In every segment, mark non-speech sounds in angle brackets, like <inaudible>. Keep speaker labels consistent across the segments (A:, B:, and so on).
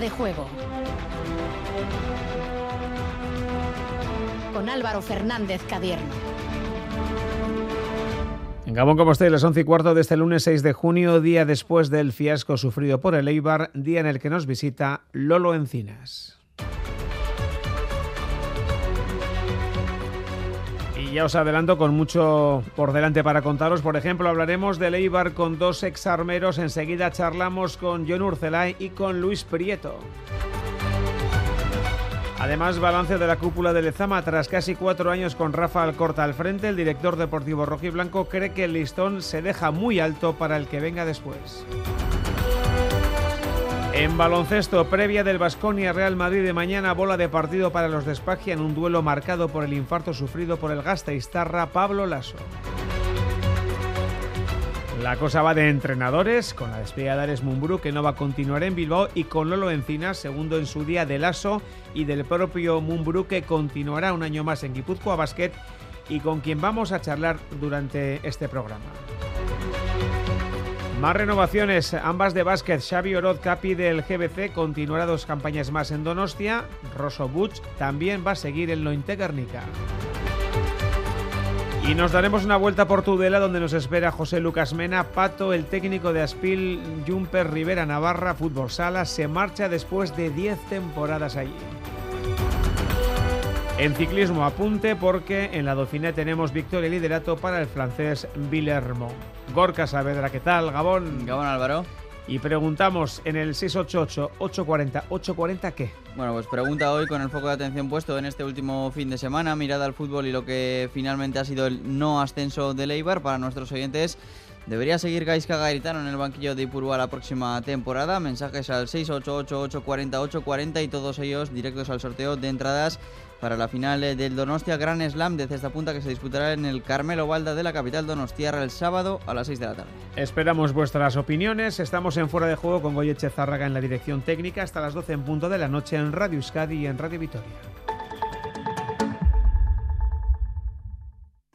A: De juego. Con Álvaro Fernández Cadierno.
B: En Gabón, como estáis, las 11 y cuarto de este lunes 6 de junio, día después del fiasco sufrido por el Eibar, día en el que nos visita Lolo Encinas. Ya os adelanto con mucho por delante para contaros. Por ejemplo, hablaremos del Eibar con dos exarmeros. Enseguida charlamos con John Urcelay y con Luis Prieto. Además, balance de la cúpula de Lezama. Tras casi cuatro años con Rafa Alcorta al frente, el director deportivo rojiblanco cree que el listón se deja muy alto para el que venga después. En baloncesto, previa del Basconia Real Madrid de mañana, bola de partido para los de en un duelo marcado por el infarto sufrido por el Gasteiztarra Pablo Lasso. La cosa va de entrenadores, con la despedida de Ares Mumbrú, que no va a continuar en Bilbao, y con Lolo Encinas, segundo en su día de Lasso, y del propio Mumbrú, que continuará un año más en Guipúzcoa Basket, y con quien vamos a charlar durante este programa. Más renovaciones, ambas de básquet. Xavi Oroz, capi del GBC, continuará dos campañas más en Donostia. Rosso Butch también va a seguir en Lointe Guernica. Y nos daremos una vuelta por Tudela donde nos espera José Lucas Mena, Pato, el técnico de Aspil, Jumper Rivera Navarra, Fútbol Sala, se marcha después de 10 temporadas allí. En ciclismo apunte porque en la Dauphiné tenemos victoria y liderato para el francés Villermo. Gorka Saavedra, ¿qué tal? Gabón.
C: Gabón Álvaro.
B: Y preguntamos en el 688-840, ¿840 qué?
C: Bueno, pues pregunta hoy con el foco de atención puesto en este último fin de semana, mirada al fútbol y lo que finalmente ha sido el no ascenso de Leibar para nuestros oyentes. ¿Debería seguir Gaisca Garitano en el banquillo de Ipurúa la próxima temporada? Mensajes al 688-840-840 y todos ellos directos al sorteo de entradas para la final eh, del Donostia Gran Slam de esta punta que se disputará en el Carmelo Valda de la capital donostiarra el sábado a las 6 de la tarde.
B: Esperamos vuestras opiniones. Estamos en Fuera de Juego con Goyeche Zárraga en la dirección técnica hasta las 12 en punto de la noche en Radio Euskadi y en Radio Vitoria.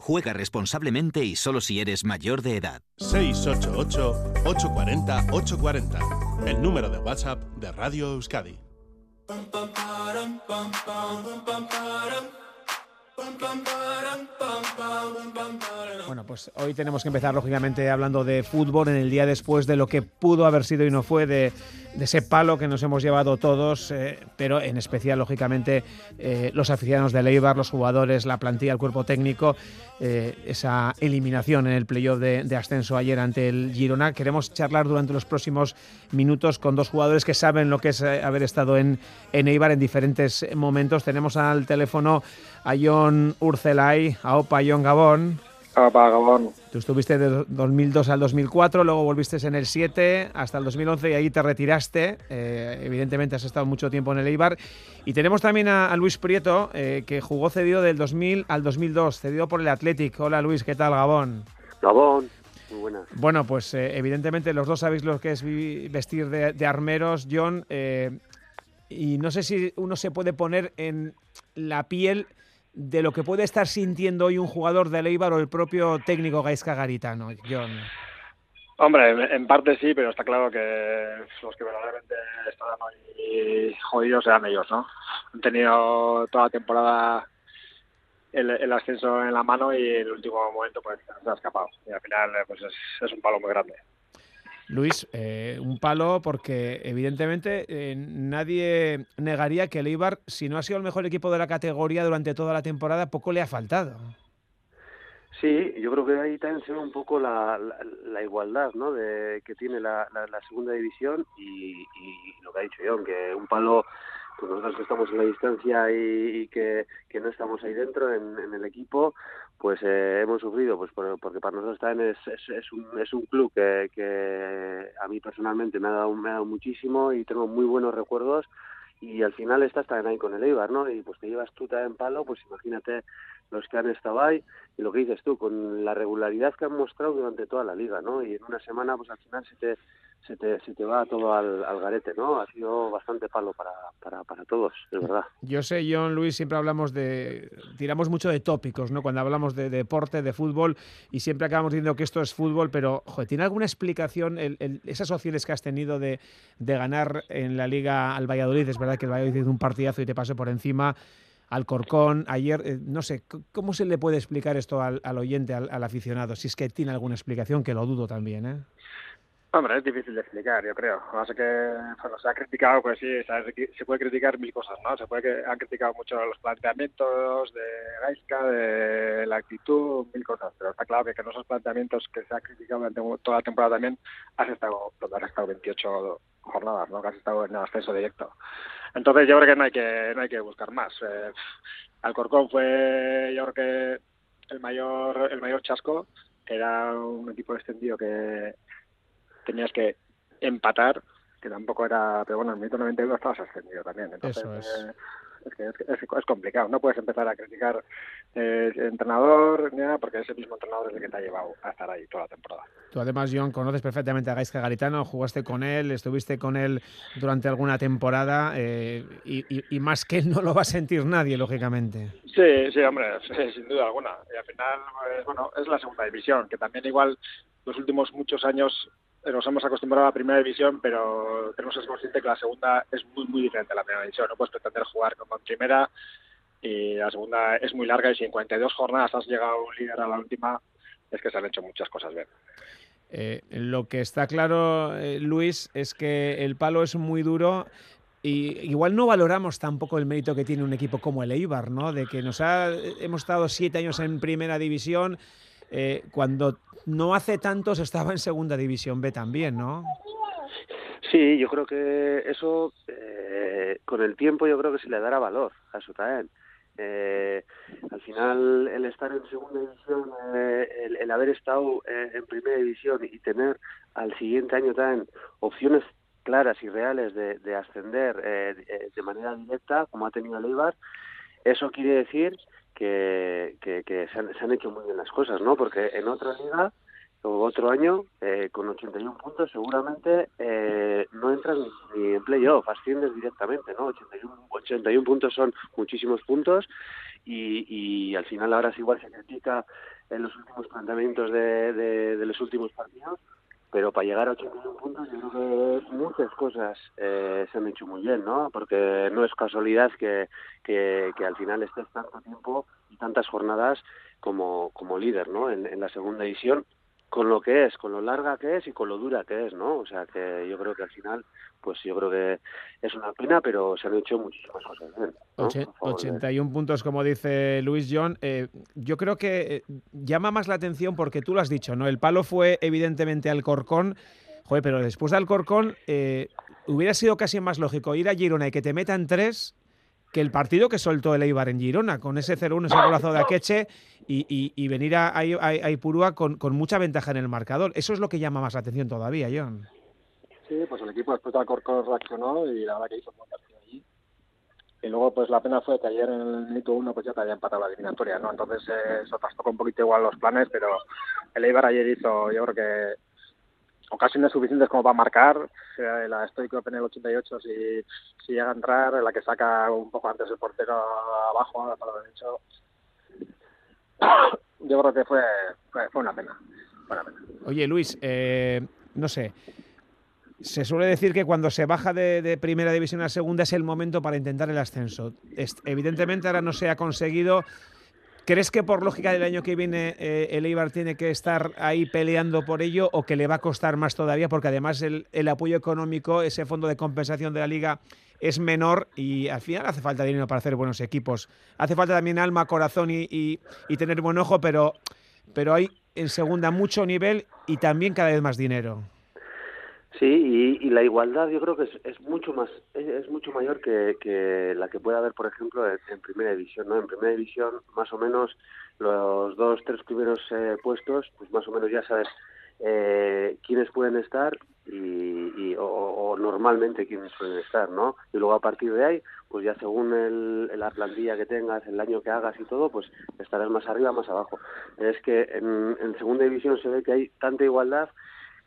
D: Juega responsablemente y solo si eres mayor de edad.
E: 688-840-840. El número de WhatsApp de Radio Euskadi.
B: Bueno, pues hoy tenemos que empezar lógicamente hablando de fútbol en el día después de lo que pudo haber sido y no fue de, ese palo que nos hemos llevado todos, eh, pero en especial lógicamente eh, los aficionados de Leibar, los jugadores, la plantilla, el cuerpo técnico, eh, esa eliminación en el playoff de, ascenso ayer ante el Girona. Queremos charlar durante los próximos minutos con dos jugadores que saben lo que es haber estado en, en Eibar en diferentes momentos. Tenemos al teléfono a John Urcelay, a Opa John Gabón.
F: Opa Gabón.
B: Tú estuviste de 2002 al 2004, luego volviste en el 7 hasta el 2011 y ahí te retiraste. Eh, evidentemente has estado mucho tiempo en el Eibar. Y tenemos también a, Luis Prieto, eh, que jugó cedido del 2000 al 2002, cedido por el Athletic. Hola Luis, ¿qué tal Gabón?
F: Gabón. Muy buenas.
B: Bueno, pues eh, evidentemente los dos sabéis lo que es vestir de, de armeros, John. y no sé si uno se puede poner en la piel de lo que puede estar sintiendo hoy un jugador de Eibar o el propio técnico Gaisca Garitano, John?
F: Hombre, en parte sí, pero está claro que los que verdaderamente están hoy jodidos eran ellos, ¿no? Han tenido toda la temporada el, ascenso en la mano y el último momento pues se ha escapado. Y al final pues es un palo muy grande.
B: Luis, eh, un palo porque evidentemente eh, nadie negaría que el si no ha sido el mejor equipo de la categoría durante toda la temporada, poco le ha faltado.
F: Sí, yo creo que ahí también se ve un poco la, igualdad ¿no? de, que tiene la, segunda división y, lo que ha dicho John, que un palo pues nosotros que estamos en la distancia y, que, no estamos ahí dentro en, el equipo, pues eh, hemos sufrido, pues porque para nosotros también es, es, un, es un club que, que a mí personalmente me ha, dado, me ha dado muchísimo y tengo muy buenos recuerdos y al final estás también ahí con el Eibar, ¿no? Y pues te llevas tú también palo, pues imagínate los que han estado ahí y lo que dices tú, con la regularidad que han mostrado durante toda la liga, ¿no? Y en una semana, pues al final se te, se te, se te va todo al, al garete, ¿no? Ha sido bastante palo para, para, todos, es verdad.
B: Yo sé, John Luis, siempre hablamos de. tiramos mucho de tópicos, ¿no? Cuando hablamos de, deporte, de fútbol, y siempre acabamos diciendo que esto es fútbol, pero, joder, ¿tiene alguna explicación el, esas opciones que has tenido de, de ganar en la liga al Valladolid? Es verdad que el Valladolid hizo un partidazo y te pasó por encima. Alcorcón, ayer, eh, no sé, ¿cómo se le puede explicar esto al, al oyente, al, al, aficionado? Si es que tiene alguna explicación, que lo dudo también, ¿eh?
G: Hombre, es difícil de explicar, yo creo. Que que, se ha criticado, pues sí, se puede criticar mil cosas, ¿no? Se puede que han criticado mucho los planteamientos de Gaisca, de la actitud, mil cosas, pero está claro que con esos planteamientos que se ha criticado durante toda la temporada también has estado, has estado 28 jornadas, ¿no? Que has estado en ascenso directo. Entonces yo creo que no hay que, no hay que buscar más. Eh, Alcorcón fue, yo creo que el mayor, el mayor chasco, era un equipo extendido que tenías que empatar, que tampoco era, pero bueno, en el minuto 92 estabas ascendido también. Entonces,
B: Eso es.
G: Eh, es, que es, es, complicado. No puedes empezar a criticar eh, entrenador ni nada, porque ese mismo entrenador es el que te ha llevado a estar ahí toda la temporada.
B: Tú además, John, conoces perfectamente a Gaisca Garitano, jugaste con él, estuviste con él durante alguna temporada eh, y, y, y, más que él no lo va a sentir nadie, lógicamente.
G: Sí, sí, hombre, sí, sin duda alguna. Y al final, pues, bueno, es la segunda división, que también igual los últimos muchos años nos hemos acostumbrado a la primera división, pero tenemos que ser consciente que la segunda es muy, muy diferente a la primera división. No puedes pretender jugar como en primera y la segunda es muy larga y si en 42 jornadas has llegado líder a la última, es que se han hecho muchas cosas bien.
B: Eh, lo que está claro, eh, Luis, es que el palo es muy duro y igual no valoramos tampoco el mérito que tiene un equipo como el Eibar, ¿no? De que nos ha, hemos estado siete años en primera división, eh, cuando no hace tantos estaba en segunda división B también, ¿no?
F: Sí, yo creo que eso eh, con el tiempo yo creo que se le dará valor a Sutaen. Eh, al final el estar en segunda división, eh, el, haber estado eh, en primera división y tener al siguiente año también opciones claras y reales de, de ascender eh, de manera directa, como ha tenido el Eibar, eso quiere decir que, que, que se, han, hecho muy bien las cosas, ¿no? Porque en otra liga o otro año, eh, con 81 puntos, seguramente eh, no entras ni, en playoff, asciendes directamente, ¿no? 81, 81 puntos son muchísimos puntos y, y al final ahora es igual se critica en los últimos planteamientos de los últimos partidos, pero para llegar a 81 puntos yo creo que muchas cosas eh, se han hecho muy bien, ¿no? Porque no es casualidad que, que, que al final estés tanto tiempo y tantas jornadas como, como líder, ¿no? En, en la segunda división, con lo que es, con lo larga que es y con lo dura que es, ¿no? O sea que yo creo que al final, pues yo creo que es una pena, pero se han hecho muchísimas cosas bien. ¿no?
B: 81 puntos, como dice Luis John. Eh, yo creo que eh, llama más la atención porque tú lo has dicho, ¿no? El palo fue evidentemente Alcorcón, joder, pero después de Alcorcón eh, hubiera sido casi más lógico ir a Girona y que te metan tres que el partido que soltó el Eibar en Girona, con ese 0-1, ese golazo de Akeche y, y, y venir a, a, a Ipurúa con, con, mucha ventaja en el marcador. Eso es lo que llama más la atención todavía, John.
G: Sí, pues el equipo después de Alcorcón reaccionó y la verdad que hizo un buen partido allí. Y luego, pues la pena fue que ayer en el minuto uno pues ya te había empatado la eliminatoria, ¿no? Entonces eh, eso trastocó un poquito igual los planes, pero el Eibar ayer hizo, yo creo que ocasiones suficientes como para marcar. La Stoico en el 88, si, si llega a entrar, la que saca un poco antes el portero abajo, para lo derecho. <coughs> Yo creo que fue, fue, una, pena.
B: Oye, Luis, eh, no sé. Se suele decir que cuando se baja de, de, primera división a segunda es el momento para intentar el ascenso. Evidentemente ahora no se ha conseguido. ¿Crees que por lógica del año que viene eh, el Eibar tiene que estar ahí peleando por ello o que le va a costar más todavía? Porque además el, apoyo económico, ese fondo de compensación de la liga es menor y al final hace falta dinero para hacer buenos equipos. Hace falta también alma, corazón y, y, y tener buen ojo, pero, pero hay en segunda mucho nivel y también cada vez más dinero.
F: Sí, y, y, la igualdad yo creo que es, es mucho más es, mucho mayor que, que la que puede haber, por ejemplo, en, primera división. ¿no? En primera división, más o menos, los dos, tres primeros eh, puestos, pues más o menos ya sabes eh, quiénes pueden estar y, o, normalmente quiénes suelen estar, ¿no? Y luego a partir de ahí, pues ya según el, la plantilla que tengas, el año que hagas y todo, pues estarás más arriba, más abajo. Es que en segunda división se ve que hay tanta igualdad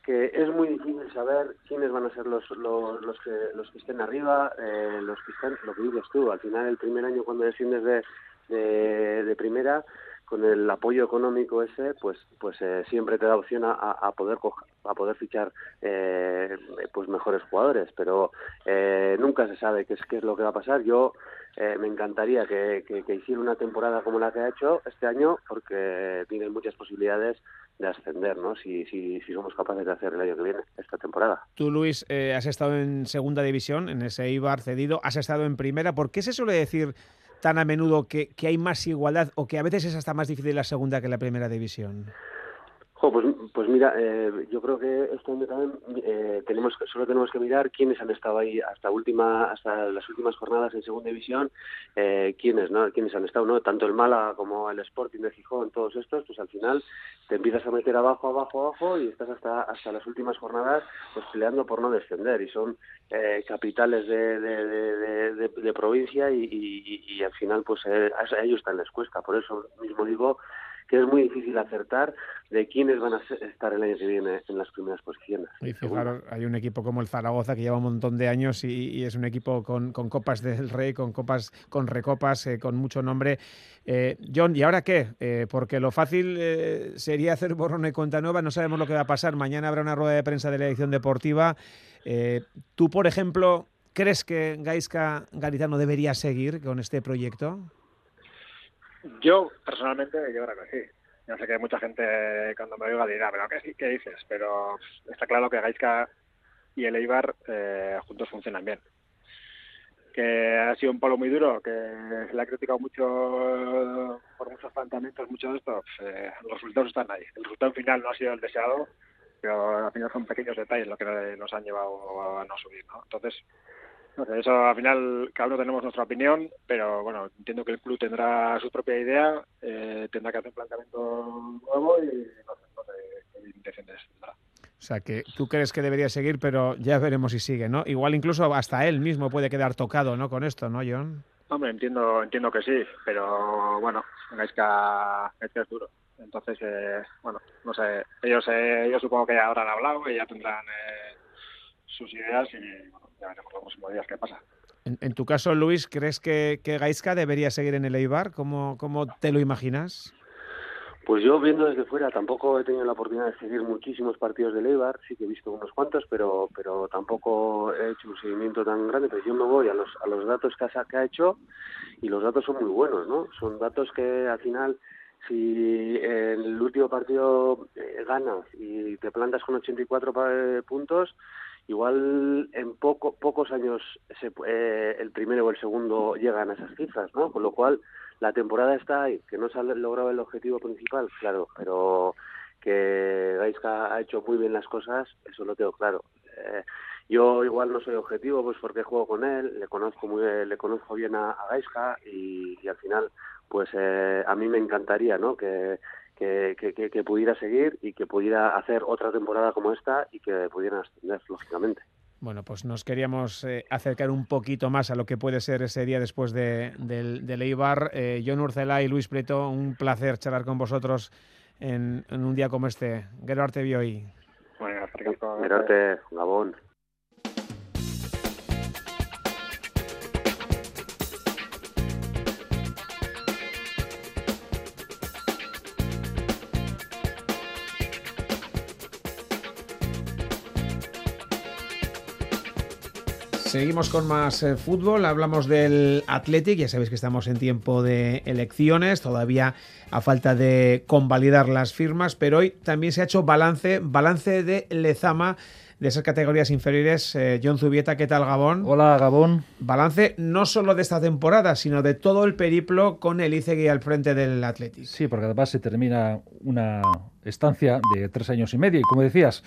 F: que es muy difícil saber quiénes van a ser los, los, los, que, los que estén arriba, eh, los que están, lo que dices tú, al final el primer año cuando desciendes de, de, primera, con el apoyo económico ese, pues, pues eh, siempre te da opción a, a poder a poder fichar eh, pues mejores jugadores, pero eh, nunca se sabe qué es qué es lo que va a pasar. Yo eh, me encantaría que, que, que, hiciera una temporada como la que ha hecho este año, porque tiene muchas posibilidades de ascender, ¿no? Si, si, si somos capaces de hacer el año que viene esta temporada.
B: Tú, Luis, eh, has estado en segunda división, en ese Ibar cedido, has estado en primera. ¿Por qué se suele decir tan a menudo que, que hay más igualdad o que a veces es hasta más difícil la segunda que la primera división?
F: Pues, pues mira, eh, yo creo que esto también eh, tenemos solo tenemos que mirar quiénes han estado ahí hasta última hasta las últimas jornadas en segunda división, eh, quiénes no, quiénes han estado, no, tanto el Mala como el Sporting de Gijón, todos estos, pues al final te empiezas a meter abajo, abajo, abajo y estás hasta hasta las últimas jornadas pues peleando por no descender y son eh, capitales de, de, provincia y, y, y, al final pues eh, a ellos están les cuesta, por eso mismo digo que es muy difícil acertar de quiénes van a estar el año que viene en las primeras posiciones.
B: Y fijaros, hay un equipo como el Zaragoza que lleva un montón de años y, y es un equipo con, con, copas del Rey, con copas, con recopas, eh, con mucho nombre. Eh, John, ¿y ahora qué? Eh, porque lo fácil eh, sería hacer borrón y cuenta nueva, no sabemos lo que va a pasar. Mañana habrá una rueda de prensa de la edición deportiva. Eh, Tú, por ejemplo, ¿crees que Gaisca Garitano debería seguir con este proyecto?
G: Yo, personalmente, yo creo que sí. Yo sé que mucha gente cuando me oiga dirá, pero ¿qué, qué dices? Pero está claro que Gaisca y el Eibar eh, juntos funcionan bien. Que ha sido un palo muy duro, que se le ha criticado mucho por muchos planteamientos, mucho de esto, pues, eh, los resultados están ahí. El resultado final no ha sido el deseado, pero al final son pequeños detalles lo que nos han llevado a no subir, ¿no? Entonces, no sé, eso al final cada uno tenemos nuestra opinión, pero bueno, entiendo que el club tendrá su propia idea, eh, tendrá que hacer un planteamiento nuevo y no sé, no sé qué intenciones tendrá.
B: O sea, que tú crees que debería seguir, pero ya veremos si sigue, ¿no? Igual incluso hasta él mismo puede quedar tocado, ¿no? Con esto, ¿no, John?
G: Hombre, entiendo, entiendo que sí, pero bueno, Gaisca, Gaisca es duro. Entonces, eh, bueno, no sé, ellos, eh, yo supongo que ya habrán hablado y ya tendrán eh, sus ideas y bueno, ya veremos los próximos días qué pasa.
B: En, en, tu caso, Luis, ¿crees que, que Gaisca debería seguir en el Eibar? ¿Cómo, ¿Cómo te lo imaginas?
F: Pues yo viendo desde fuera tampoco he tenido la oportunidad de seguir muchísimos partidos del Eibar, sí que he visto unos cuantos, pero pero tampoco he hecho un seguimiento tan grande, pero yo me voy a los a los datos que ha, que ha hecho y los datos son muy buenos, ¿no? Son datos que al final si en el último partido eh, ganas y te plantas con 84 eh, puntos, igual en poco, pocos años se, eh, el primero o el segundo llegan a esas cifras, ¿no? Con lo cual la temporada está ahí, que no se ha logrado el objetivo principal, claro, pero que Gaisca ha hecho muy bien las cosas, eso lo tengo claro. Eh, yo igual no soy objetivo, pues porque juego con él, le conozco muy, le conozco bien a, a y, y, al final, pues eh, a mí me encantaría, ¿no? Que, que, que, que, pudiera seguir y que pudiera hacer otra temporada como esta y que pudieran ascender, lógicamente.
B: Bueno, pues nos queríamos eh, acercar un poquito más a lo que puede ser ese día después de, del, del Eibar. Eh, John Urcela y Luis Preto, un placer charlar con vosotros en, en un día como este. Gero Arte Bioi.
F: Bueno, Gero Arte, Gabón.
B: Seguimos con más eh, fútbol, hablamos del Athletic, ya sabéis que estamos en tiempo de elecciones, todavía a falta de convalidar las firmas, pero hoy también se ha hecho balance, balance de Lezama de esas categorías inferiores. Eh, John Zubieta, ¿qué tal Gabón?
H: Hola Gabón.
B: Balance no solo de esta temporada, sino de todo el periplo con el Icegui al frente del Athletic.
H: Sí, porque además se termina una estancia de tres años y medio. Y como decías,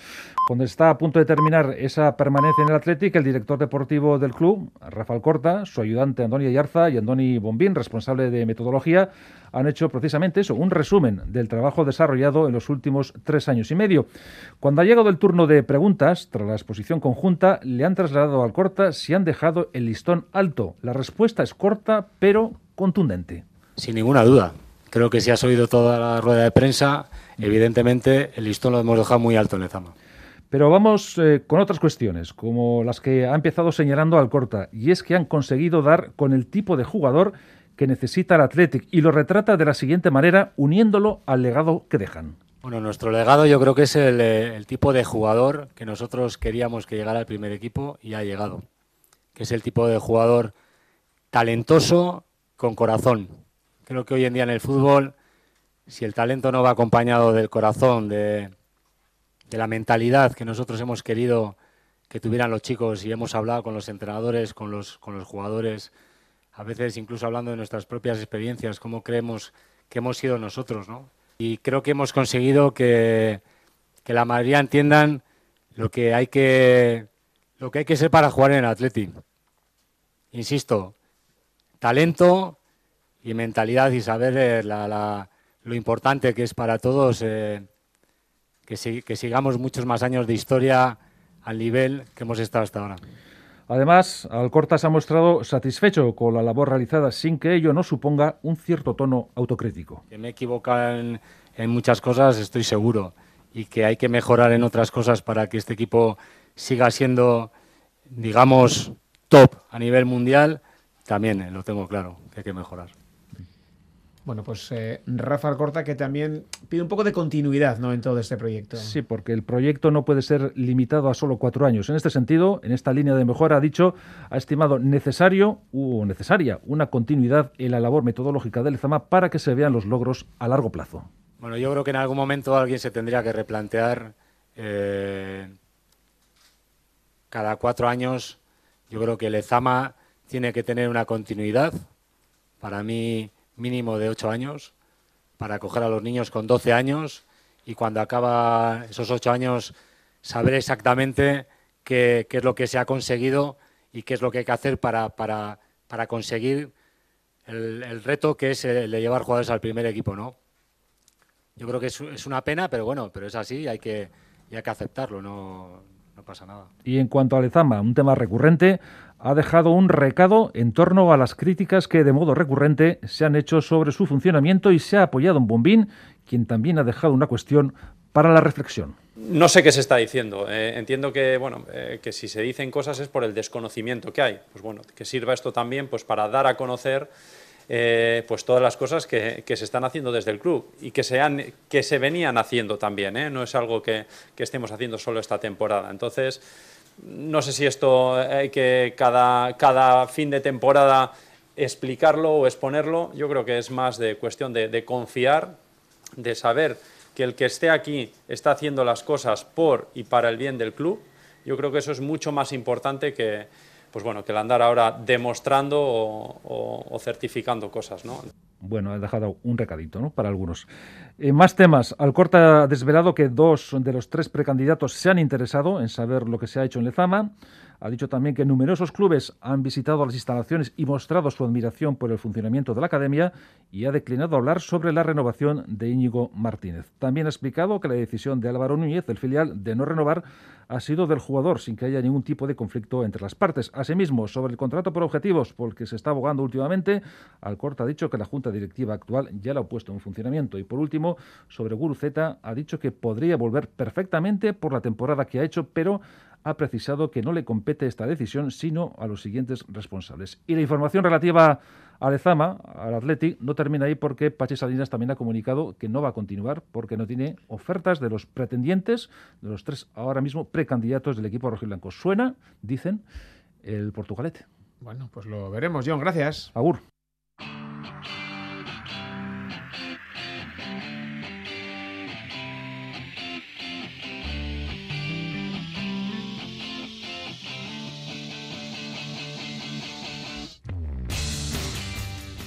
H: cuando está a punto de terminar esa permanencia en el Athletic, el director deportivo del club, Rafael Corta, su ayudante Andoni Ayarza y Andoni Bombín, responsable de metodología, han hecho precisamente eso, un resumen del trabajo desarrollado en los últimos tres años y medio. Cuando ha llegado el turno de preguntas, tras la exposición conjunta, le han trasladado al Corta si han dejado el listón alto. La respuesta es corta, pero contundente.
I: Sin ninguna duda. Creo que si has oído toda la rueda de prensa, evidentemente el listón lo hemos dejado muy alto en Lezama.
H: Pero vamos eh, con otras cuestiones, como las que ha empezado señalando Alcorta, y es que han conseguido dar con el tipo de jugador que necesita el Athletic y lo retrata de la siguiente manera, uniéndolo al legado que dejan.
I: Bueno, nuestro legado yo creo que es el, eh, el tipo de jugador que nosotros queríamos que llegara al primer equipo y ha llegado, que es el tipo de jugador talentoso con corazón. Creo que hoy en día en el fútbol, si el talento no va acompañado del corazón, de, de la mentalidad que nosotros hemos querido que tuvieran los chicos y hemos hablado con los entrenadores, con los, con los jugadores, a veces incluso hablando de nuestras propias experiencias, cómo creemos que hemos sido nosotros, ¿no? Y creo que hemos conseguido que, que la mayoría entiendan lo que hay que lo que hay que ser para jugar en el Athletic. Insisto, talento y mentalidad y saber eh, la, la, lo importante que es para todos eh, que, si, que sigamos muchos más años de historia al nivel que hemos estado hasta ahora.
H: Además, Alcorta se ha mostrado satisfecho con la labor realizada sin que ello no suponga un cierto tono autocrítico.
I: Que me he equivocado en, en, muchas cosas, estoy seguro, y que hay que mejorar en otras cosas para que este equipo siga siendo, digamos, top a nivel mundial, también eh, lo tengo claro, que hay que mejorar.
B: Bueno, pues eh, Rafa Corta que también pide un poco de continuidad ¿no? en todo este proyecto.
H: Sí, porque el proyecto no puede ser limitado a solo cuatro años. En este sentido, en esta línea de mejora, ha dicho, ha estimado necesario o necesaria una continuidad en la labor metodológica del Zama para que se vean los logros a largo plazo.
I: Bueno, yo creo que en algún momento alguien se tendría que replantear eh, cada cuatro años. Yo creo que el Ezama tiene que tener una continuidad. Para mí mínimo de 8 años para acoger a los niños con 12 años y cuando acaba esos 8 años saber exactamente qué, es lo que se ha conseguido y qué es lo que hay que hacer para, para, para conseguir el, reto que es el de llevar jugadores al primer equipo, ¿no? Yo creo que es, una pena, pero bueno, pero es así y hay que, y hay que aceptarlo, no pasa nada.
H: Y en cuanto a Lezama, un tema recurrente, ha dejado un recado en torno a las críticas que de modo recurrente se han hecho sobre su funcionamiento y se ha apoyado en Bombín, quien también ha dejado una cuestión para la reflexión.
J: No sé qué se está diciendo. Eh, entiendo que, bueno, eh, que si se dicen cosas es por el desconocimiento que hay. Pues bueno, que sirva esto también pues, para dar a conocer eh, pues todas las cosas que, que, se están haciendo desde el club y que se, que se venían haciendo también. ¿eh? No es algo que, que estemos haciendo solo esta temporada. Entonces, no sé si esto hay que cada, cada fin de temporada explicarlo o exponerlo. Yo creo que es más de cuestión de, confiar, de saber que el que esté aquí está haciendo las cosas por y para el bien del club. Yo creo que eso es mucho más importante que, pues bueno, que el andar ahora demostrando o, certificando cosas, ¿no?
H: Bueno, ha dejado un recadito ¿no? para algunos. Eh, más temas. Alcorta ha desvelado que dos de los tres precandidatos se han interesado en saber lo que se ha hecho en Lezama. Ha dicho también que numerosos clubes han visitado las instalaciones y mostrado su admiración por el funcionamiento de la academia y ha declinado hablar sobre la renovación de Íñigo Martínez. También ha explicado que la decisión de Álvaro Núñez, del filial, de no renovar ha sido del jugador sin que haya ningún tipo de conflicto entre las partes. Asimismo, sobre el contrato por objetivos por el que se está abogando últimamente, Alcorta ha dicho que la junta directiva actual ya lo ha puesto en funcionamiento. Y por último, sobre Guruceta, ha dicho que podría volver perfectamente por la temporada que ha hecho, pero ha precisado que no le compete esta decisión, sino a los siguientes responsables. Y la información relativa a Lezama, al Athletic, no termina ahí porque Pachi Salinas también ha comunicado que no va a continuar porque no tiene ofertas de los pretendientes, de los tres ahora mismo precandidatos del equipo rojiblanco. Suena, dicen, el portugalete.
B: Bueno, pues lo veremos, John. Gracias.
H: Agur.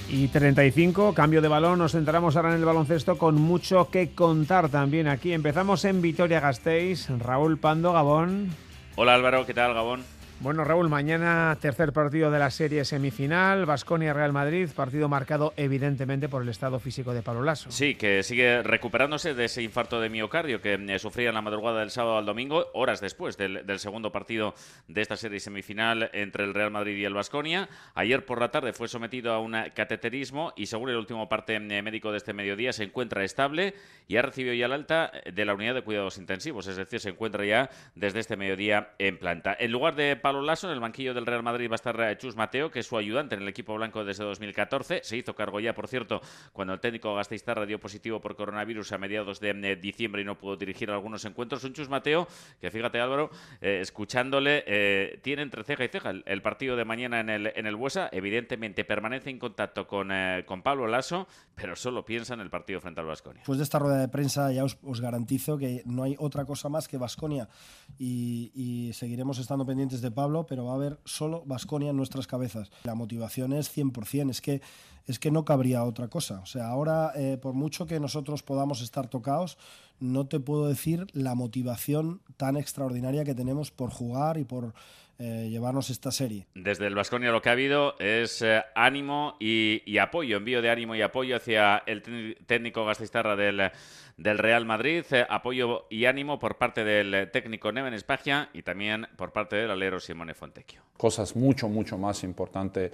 B: Y 35, cambio de balón, nos centramos ahora en el baloncesto con mucho que contar también aquí. Empezamos en Vitoria-Gasteiz, Raúl Pando, Gabón.
K: Hola Álvaro, ¿qué tal Gabón?
B: Bueno, Raúl, mañana tercer partido de la serie semifinal, Basconia-Real Madrid, partido marcado evidentemente por el estado físico de Pablo Lasso.
K: Sí, que sigue recuperándose de ese infarto de miocardio que eh, sufría en la madrugada del sábado al domingo, horas después del, segundo partido de esta serie semifinal entre el Real Madrid y el Basconia. Ayer por la tarde fue sometido a un cateterismo y según el último parte eh, médico de este mediodía se encuentra estable y ha recibido ya el alta de la unidad de cuidados intensivos, es decir, se encuentra ya desde este mediodía en planta. En lugar de Pablo Lasso. En el banquillo del Real Madrid va a estar eh, Chus Mateo, que es su ayudante en el equipo blanco desde 2014. Se hizo cargo ya, por cierto, cuando el técnico Gasteiztarra dio positivo por coronavirus a mediados de eh, diciembre y no pudo dirigir algunos encuentros. Un Chus Mateo, que fíjate Álvaro, eh, escuchándole, tiene entre ceja y ceja el, partido de mañana en el, en el Buesa. Evidentemente permanece en contacto con, con Pablo Lasso, pero solo piensa en el partido frente al Vasconia.
L: Pues de esta rueda de prensa ya os, garantizo que no hay otra cosa más que Vasconia y, y seguiremos estando pendientes de Pablo, pero va a haber solo Vasconia en nuestras cabezas. La motivación es 100%, es que, es que no cabría otra cosa. O sea, ahora, eh, por mucho que nosotros podamos estar tocados, no te puedo decir la motivación tan extraordinaria que tenemos por jugar y por eh, llevarnos esta serie.
K: Desde el Vasconia lo que ha habido es eh, ánimo y, apoyo, envío de ánimo y apoyo hacia el técnico Gasteiztarra del, del Real Madrid, eh, apoyo y ánimo por parte del técnico Neven Espagia y también por parte del alero Simone Fontecchio.
M: Cosas mucho, mucho más importantes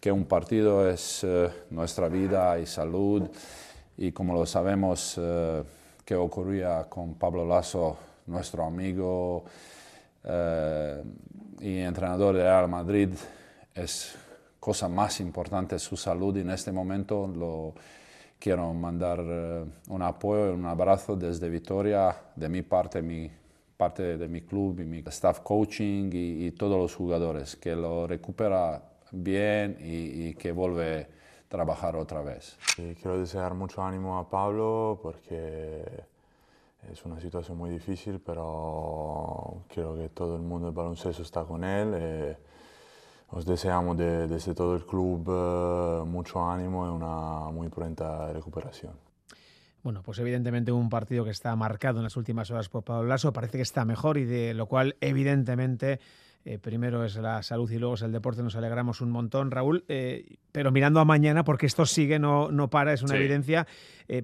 M: que un partido es nuestra vida y salud y como lo sabemos que ocurría con Pablo Lasso, nuestro amigo, eh, y entrenador de Real Madrid es cosa más importante su salud. Y en este momento lo quiero mandar eh, un apoyo, un abrazo desde Vitoria, de mi parte, mi parte de mi club y mi staff coaching y, todos los jugadores, que lo recupera bien y, y que vuelve trabajar otra vez.
N: quiero desear mucho ánimo a Pablo porque es una situación muy difícil, pero creo que todo el mundo del baloncesto está con él. Eh, os deseamos desde todo el club eh, mucho ánimo y una muy pronta recuperación.
B: Bueno, pues evidentemente un partido que está marcado en las últimas horas por Pablo Lasso parece que está mejor y de lo cual evidentemente eh, primero es la salud y luego es el deporte, nos alegramos un montón, Raúl, pero mirando a mañana, porque esto sigue, no, no para, es una evidencia,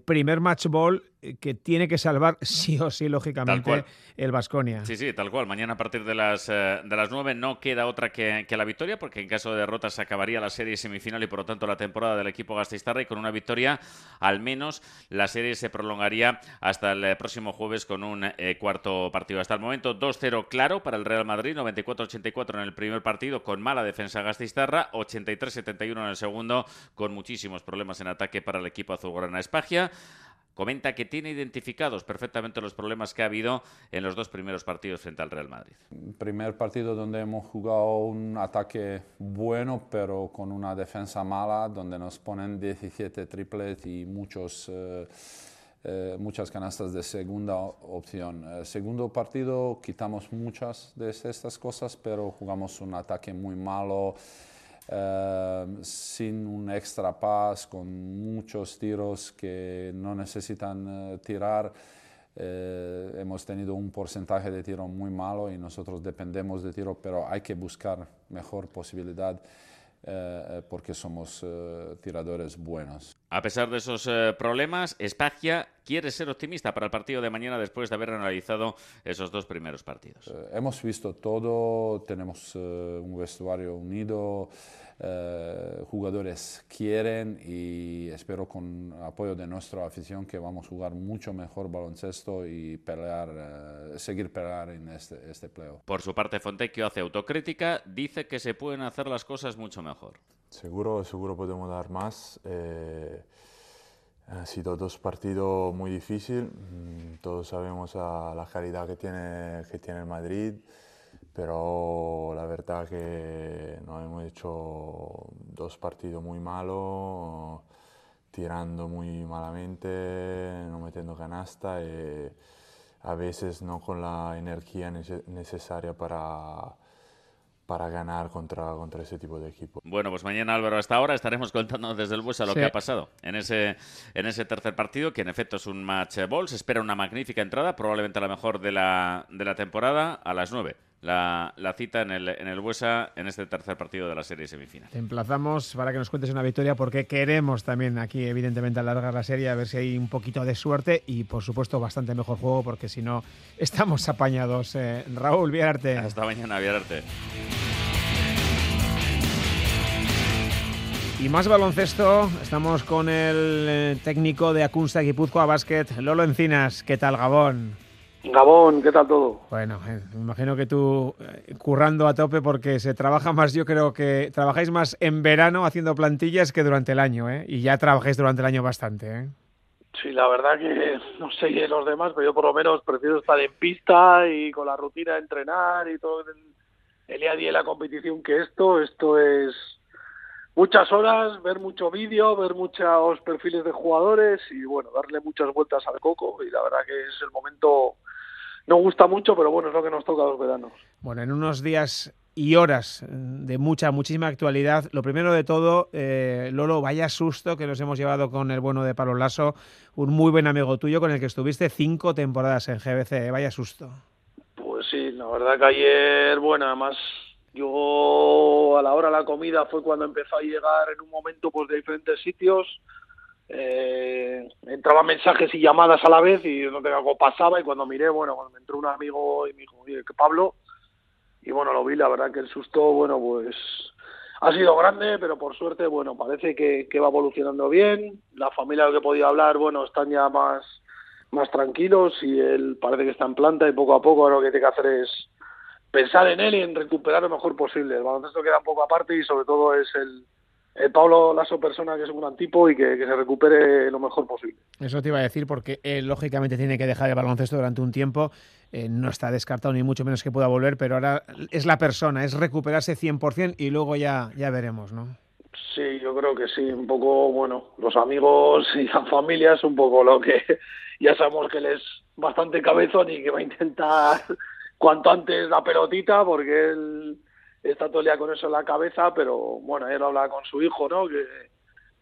B: primer match ball que tiene que salvar <laughs> sí o sí, lógicamente, el Vasconia.
K: Sí, sí, tal cual. Mañana a partir de las, eh, de las 9 no queda otra que, la victoria, porque en caso de derrota se acabaría la serie semifinal y por lo tanto la temporada del equipo Gasteiztarra y con una victoria al menos la serie se prolongaría hasta el eh, próximo jueves con un eh, cuarto partido. Hasta el momento 2-0 claro para el Real Madrid, 94-84 en el primer partido con mala defensa Gasteiztarra, 83-71 en el segundo con muchísimos problemas en ataque para el equipo azulgrana Espagia comenta que tiene identificados perfectamente los problemas que ha habido en los dos primeros partidos frente al Real Madrid.
M: Primer partido donde hemos jugado un ataque bueno, pero con una defensa mala, donde nos ponen 17 triples y muchos, eh, eh, muchas canastas de segunda opción. El segundo partido quitamos muchas de estas cosas, pero jugamos un ataque muy malo. Em, sin un extra pass, con muchos tiros que no necesitan eh, tirar. Eh, hemos tenido un porcentaje de tiro muy malo y nosotros dependemos de tiro, pero hay que buscar mejor posibilidad eh, porque somos tiradores buenos.
K: A pesar de esos problemas, Espagia quiere ser optimista para el partido de mañana después de haber analizado esos dos primeros partidos.
M: hemos visto todo, tenemos un vestuario unido. Eh, jugadores quieren y espero con apoyo de nuestra afición que vamos a jugar mucho mejor baloncesto y pelear, eh, seguir pelear en este, este playoff.
K: Por su parte, Fontecchio hace autocrítica, dice que se pueden hacer las cosas mucho mejor.
N: Seguro, seguro podemos dar más. Eh, ha sido dos partidos muy difíciles. Mm, todos sabemos la calidad que tiene, que tiene el Madrid pero la verdad que nos hemos hecho dos partidos muy malos, tirando muy malamente, no metiendo canasta y a veces no con la energía necesaria para, para ganar contra, contra ese tipo de equipo.
K: Bueno, pues mañana Álvaro, hasta ahora estaremos contando desde el Buesa lo
N: Sí.
K: que ha pasado en ese, en ese tercer partido, que en efecto es un match ball. Se espera una magnífica entrada, probablemente la mejor de la, de la temporada, a las 9. La, la cita en el, en el Buesa en este tercer partido de la serie semifinal.
B: Te emplazamos para que nos cuentes una victoria porque queremos también aquí evidentemente alargar la serie a ver si hay un poquito de suerte y por supuesto bastante mejor juego porque si no <laughs> estamos apañados. Eh, Raúl Viarte.
K: Hasta mañana, Viarte.
B: Y más baloncesto, estamos con el eh, técnico de Acunsa Guipúzcoa Basket, Lolo Encinas. ¿Qué tal, Gabón?
O: Gabón, ¿qué tal todo?
B: Bueno, eh, me imagino que tú eh, currando a tope porque se trabaja más, yo creo que trabajáis más en verano haciendo plantillas que durante el año, ¿eh? Y ya trabajáis durante el año bastante, ¿eh?
O: Sí, la verdad que no sé los demás, pero yo por lo menos prefiero estar en pista y con la rutina de entrenar y todo el, el día a día de la competición que esto. Esto es muchas horas, ver mucho vídeo, ver muchos perfiles de jugadores y bueno, darle muchas vueltas al coco y la verdad que es el momento, no gusta mucho, pero bueno, es lo que nos toca los veranos.
B: Bueno, en unos días y horas de mucha, muchísima actualidad. Lo primero de todo, eh, Lolo, vaya susto que nos hemos llevado con el bueno de Pablo Lasso, un muy buen amigo tuyo con el que estuviste cinco temporadas en GBC. eh, Vaya susto.
O: Pues sí, la verdad que ayer, bueno, además yo a la hora de la comida fue cuando empezó a llegar en un momento pues de diferentes sitios. Eh, entraban mensajes y llamadas a la vez y no algo pasaba y cuando miré, bueno, cuando me entró un amigo y me dijo, oye, que Pablo, y bueno, lo vi, la verdad que el susto, bueno, pues ha sido grande, pero por suerte, bueno, parece que, que va evolucionando bien. La familia que podía hablar, bueno, están ya más, más tranquilos y él parece que está en planta y poco a poco lo que tiene que hacer es pensar en él y en recuperar lo mejor posible. El baloncesto queda un poco aparte y sobre todo es el, el Pablo Lasso persona que es un gran tipo y que, que se recupere lo mejor posible.
B: Eso te iba a decir porque él lógicamente tiene que dejar el baloncesto durante un tiempo. Eh, no está descartado ni mucho menos que pueda volver, pero ahora es la persona, es recuperarse 100% y luego ya, ya veremos, ¿no?
O: Sí, yo creo que sí, un poco, bueno, los amigos y la familia es un poco lo que <laughs> ya sabemos que él es bastante cabezón y que va a intentar cuanto antes la pelotita porque él está todo el día con eso en la cabeza, pero bueno, él habla con su hijo, ¿no? Que,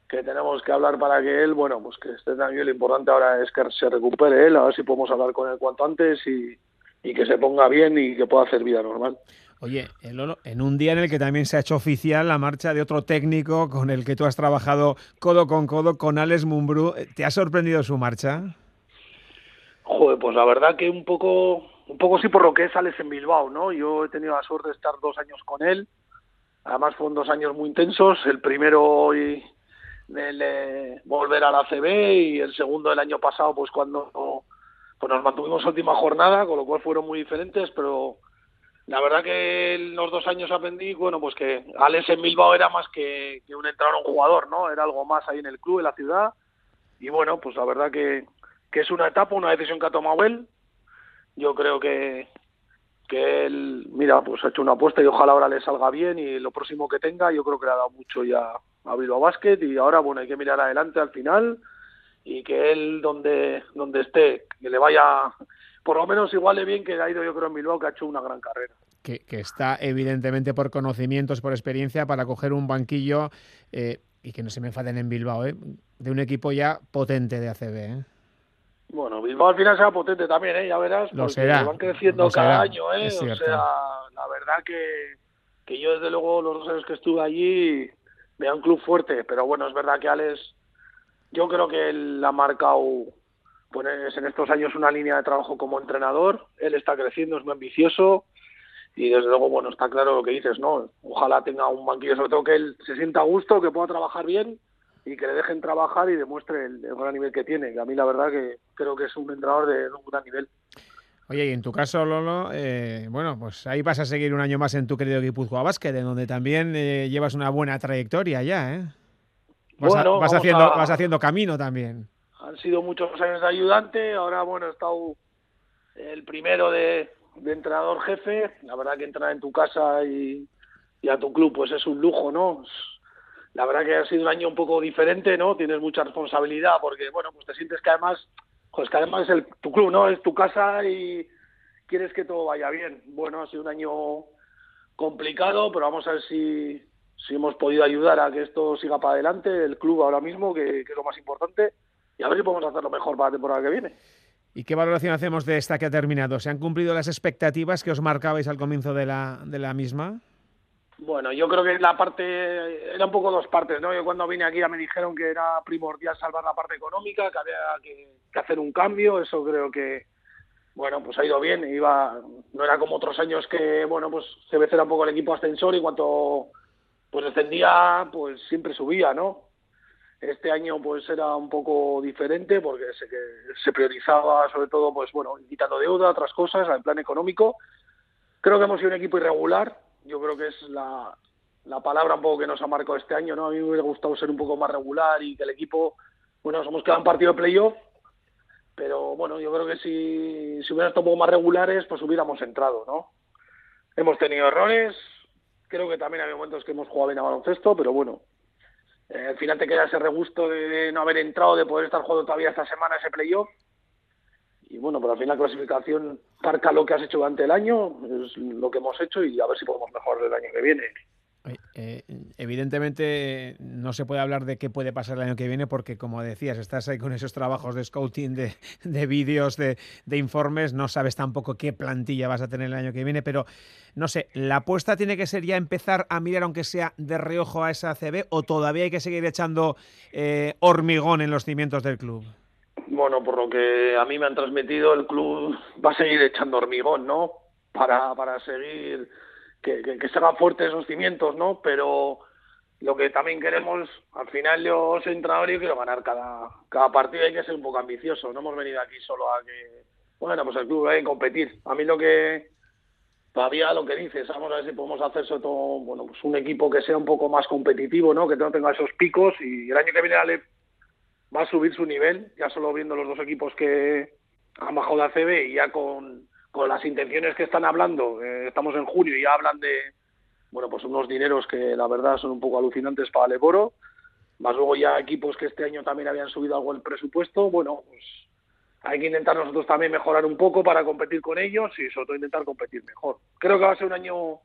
O: que tenemos que hablar para que él, bueno, pues que esté tranquilo. Lo importante ahora es que se recupere él, a ver si podemos hablar con él cuanto antes y, y que se ponga bien y que pueda hacer vida normal.
B: Oye, en un día en el que también se ha hecho oficial la marcha de otro técnico con el que tú has trabajado codo con codo, con Alex Mumbrú, ¿te ha sorprendido su marcha?
O: Joder, pues la verdad que un poco, un poco sí por lo que es Alex en Bilbao, ¿no? Yo he tenido la suerte de estar dos años con él. Además fueron dos años muy intensos. El primero y el, eh, volver a la CB y el segundo el año pasado, pues cuando pues nos mantuvimos última jornada, con lo cual fueron muy diferentes, pero la verdad que en los dos años aprendí, bueno, pues que Alex en Bilbao era más que, que un entrenador, un jugador, ¿no? Era algo más ahí en el club, en la ciudad. Y bueno, pues la verdad que, que es una etapa, una decisión que ha tomado él. Yo creo que, que él, mira, pues ha hecho una apuesta y ojalá ahora le salga bien y lo próximo que tenga, yo creo que le ha dado mucho ya a Bilbao Basket y ahora, bueno, hay que mirar adelante al final y que él donde, donde esté, que le vaya por lo menos igual de bien que ha ido yo creo en Bilbao, que ha hecho una gran carrera.
B: Que, que está evidentemente por conocimientos, por experiencia, para coger un banquillo eh, y que no se me enfaden en Bilbao, ¿eh? de un equipo ya potente de ACB. ¿eh?
O: Bueno, Bilbao al final será potente también, ¿eh? ya verás,
B: Lo
O: porque
B: será,
O: van creciendo
B: lo
O: cada
B: será,
O: año, ¿eh?
B: es
O: o sea, la verdad que, que yo desde luego los dos años que estuve allí veo un club fuerte, pero bueno, es verdad que Alex, yo creo que él ha marcado pues en estos años una línea de trabajo como entrenador, él está creciendo, es muy ambicioso y desde luego, bueno, está claro lo que dices, ¿no? Ojalá tenga un banquillo, sobre todo que él se sienta a gusto, que pueda trabajar bien y que le dejen trabajar y demuestre el, el gran nivel que tiene, que a mí la verdad que creo que es un entrenador de un gran nivel.
B: Oye, y en tu caso, Lolo, eh, bueno, pues ahí vas a seguir un año más en tu querido Guipúzcoa Basket, en donde también eh, llevas una buena trayectoria ya, ¿eh? Vas, a- haciendo,
O: a-
B: vas haciendo camino también.
O: Han sido muchos años de ayudante, ahora bueno, he estado el primero de, de entrenador jefe, la verdad que entrenar en tu casa y, y a tu club pues es un lujo, ¿no? La verdad que ha sido un año un poco diferente, ¿no? Tienes mucha responsabilidad porque, bueno, pues te sientes que además, pues que además es el, tu club, ¿no? Es tu casa y quieres que todo vaya bien. Bueno, ha sido un año complicado, pero vamos a ver si, si hemos podido ayudar a que esto siga para adelante, el club ahora mismo, que, es lo más importante, y a ver si podemos hacerlo mejor para la temporada que viene.
B: ¿Y qué valoración hacemos de esta que ha terminado? ¿Se han cumplido las expectativas que os marcabais al comienzo de la, de la misma?
O: Bueno, yo creo que la parte, era un poco dos partes, ¿no? Yo cuando vine aquí ya me dijeron que era primordial salvar la parte económica, que había que, hacer un cambio, eso creo que, bueno, pues ha ido bien, iba, no era como otros años que, bueno, pues se ve era un poco el equipo ascensor y cuanto pues descendía, pues siempre subía, ¿no? Este año pues era un poco diferente porque se, que se priorizaba sobre todo, pues bueno, quitando deuda, otras cosas, al plan económico. Creo que hemos sido un equipo irregular, yo creo que es la, la palabra un poco que nos ha marcado este año, ¿no? A mí me hubiera gustado ser un poco más regular y que el equipo, bueno, nos hemos quedado en partido de playoff, pero bueno, yo creo que si, si hubieran estado un poco más regulares, pues hubiéramos entrado, ¿no? Hemos tenido errores, creo que también había momentos que hemos jugado bien a baloncesto, pero bueno, eh, al final te queda ese regusto de, de, no haber entrado, de poder estar jugando todavía esta semana ese playoff. Y bueno, pero al final la clasificación marca lo que has hecho durante el año, es lo que hemos hecho y a ver si podemos mejorar el año que viene.
B: Eh, evidentemente no se puede hablar de qué puede pasar el año que viene porque, como decías, estás ahí con esos trabajos de scouting, de, de vídeos, de, de, informes, no sabes tampoco qué plantilla vas a tener el año que viene, pero no sé, ¿la apuesta tiene que ser ya empezar a mirar, aunque sea de reojo a esa CB, o todavía hay que seguir echando eh, hormigón en los cimientos del club?
O: Bueno, por lo que a mí me han transmitido, el club va a seguir echando hormigón, ¿no? Para, para seguir que, que, que se hagan fuertes esos cimientos, ¿no? Pero lo que también queremos, al final yo soy entrenador y quiero ganar cada, cada partido, hay que ser un poco ambicioso, no hemos venido aquí solo a que, bueno, pues el club hay que competir. A mí lo que, todavía lo que dices, vamos a ver si podemos hacer sobre todo, bueno, pues un equipo que sea un poco más competitivo, ¿no? Que no tenga esos picos y el año que viene Ale va a subir su nivel, ya solo viendo los dos equipos que han bajado la CB y ya con con las intenciones que están hablando, eh, estamos en junio y ya hablan de, bueno, pues unos dineros que la verdad son un poco alucinantes para Leboro, más luego ya equipos que este año también habían subido algo el presupuesto, bueno, pues hay que intentar nosotros también mejorar un poco para competir con ellos y sobre todo intentar competir mejor. Creo que va a ser un año